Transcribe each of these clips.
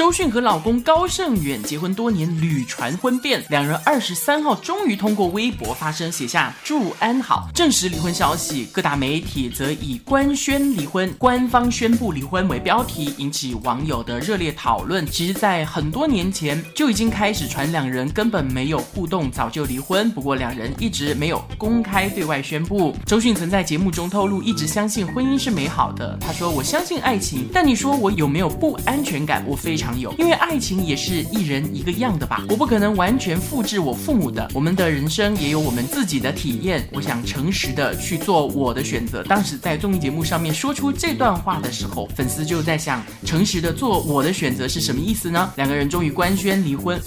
周迅和老公高胜远结婚多年，屡传婚变，两人二十三号终于通过微博发声，写下祝安好，证实离婚消息。各大媒体则以官宣离婚、官方宣布离婚为标题，引起网友的热烈讨论。其实，在很多年前就已经开始传两人根本没有互动，早就离婚。不过，两人一直没有公开对外宣布。周迅曾在节目中透露，一直相信婚姻是美好的。他说：“我相信爱情，但你说我有没有不安全感？我非常因为爱情也是一人一个样的吧。我不可能完全复制我父母的。我们的人生也有我们自己的体验。我想诚实的去做我的选择。”当时在综艺节目上面说出这段话的时候，粉丝就在想：诚实的做我的选择是什么意思呢？两个人终于官宣离婚。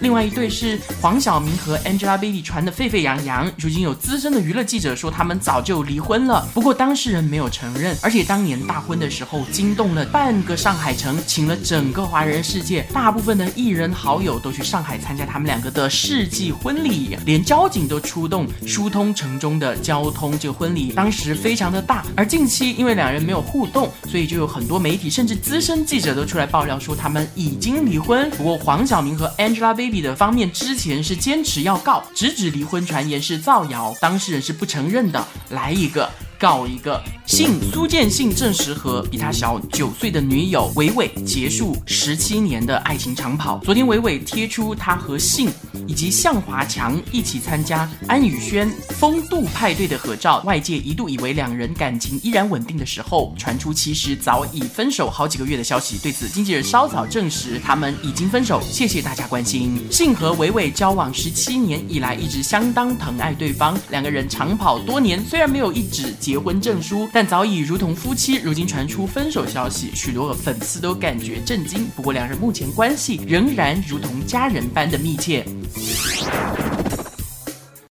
另外一对是黄晓明和 Angelababy 传的沸沸扬扬，如今有资深的娱乐记者说他们早就离婚了，不过当事人没有承认。而且当年大婚的时候惊动了半个上海城，请了整个华人世界大部分的艺人好友都去上海参加他们两个的世纪婚礼，连交警都出动疏通城中的交通。这个婚礼当时非常的大，而近期因为两人没有互动，所以就有很多媒体甚至资深记者都出来爆料说他们已经离婚。不过黄晓明和 Angelababy。Baby 的方面之前是坚持要告，直指离婚传言是造谣，当事人是不承认的。来一个。告一个姓苏建信证实和比他小九岁的女友伟伟结束十七年的爱情长跑。昨天伟伟贴出他和信以及向华强一起参加安宇轩风度派对的合照，外界一度以为两人感情依然稳定的时候，传出其实早已分手好几个月的消息。对此，经纪人稍早证实他们已经分手，谢谢大家关心。信和伟伟交往十七年以来一直相当疼爱对方，两个人长跑多年，虽然没有一纸。结婚证书，但早已如同夫妻。如今传出分手消息，许多粉丝都感觉震惊。不过两人目前关系仍然如同家人般的密切。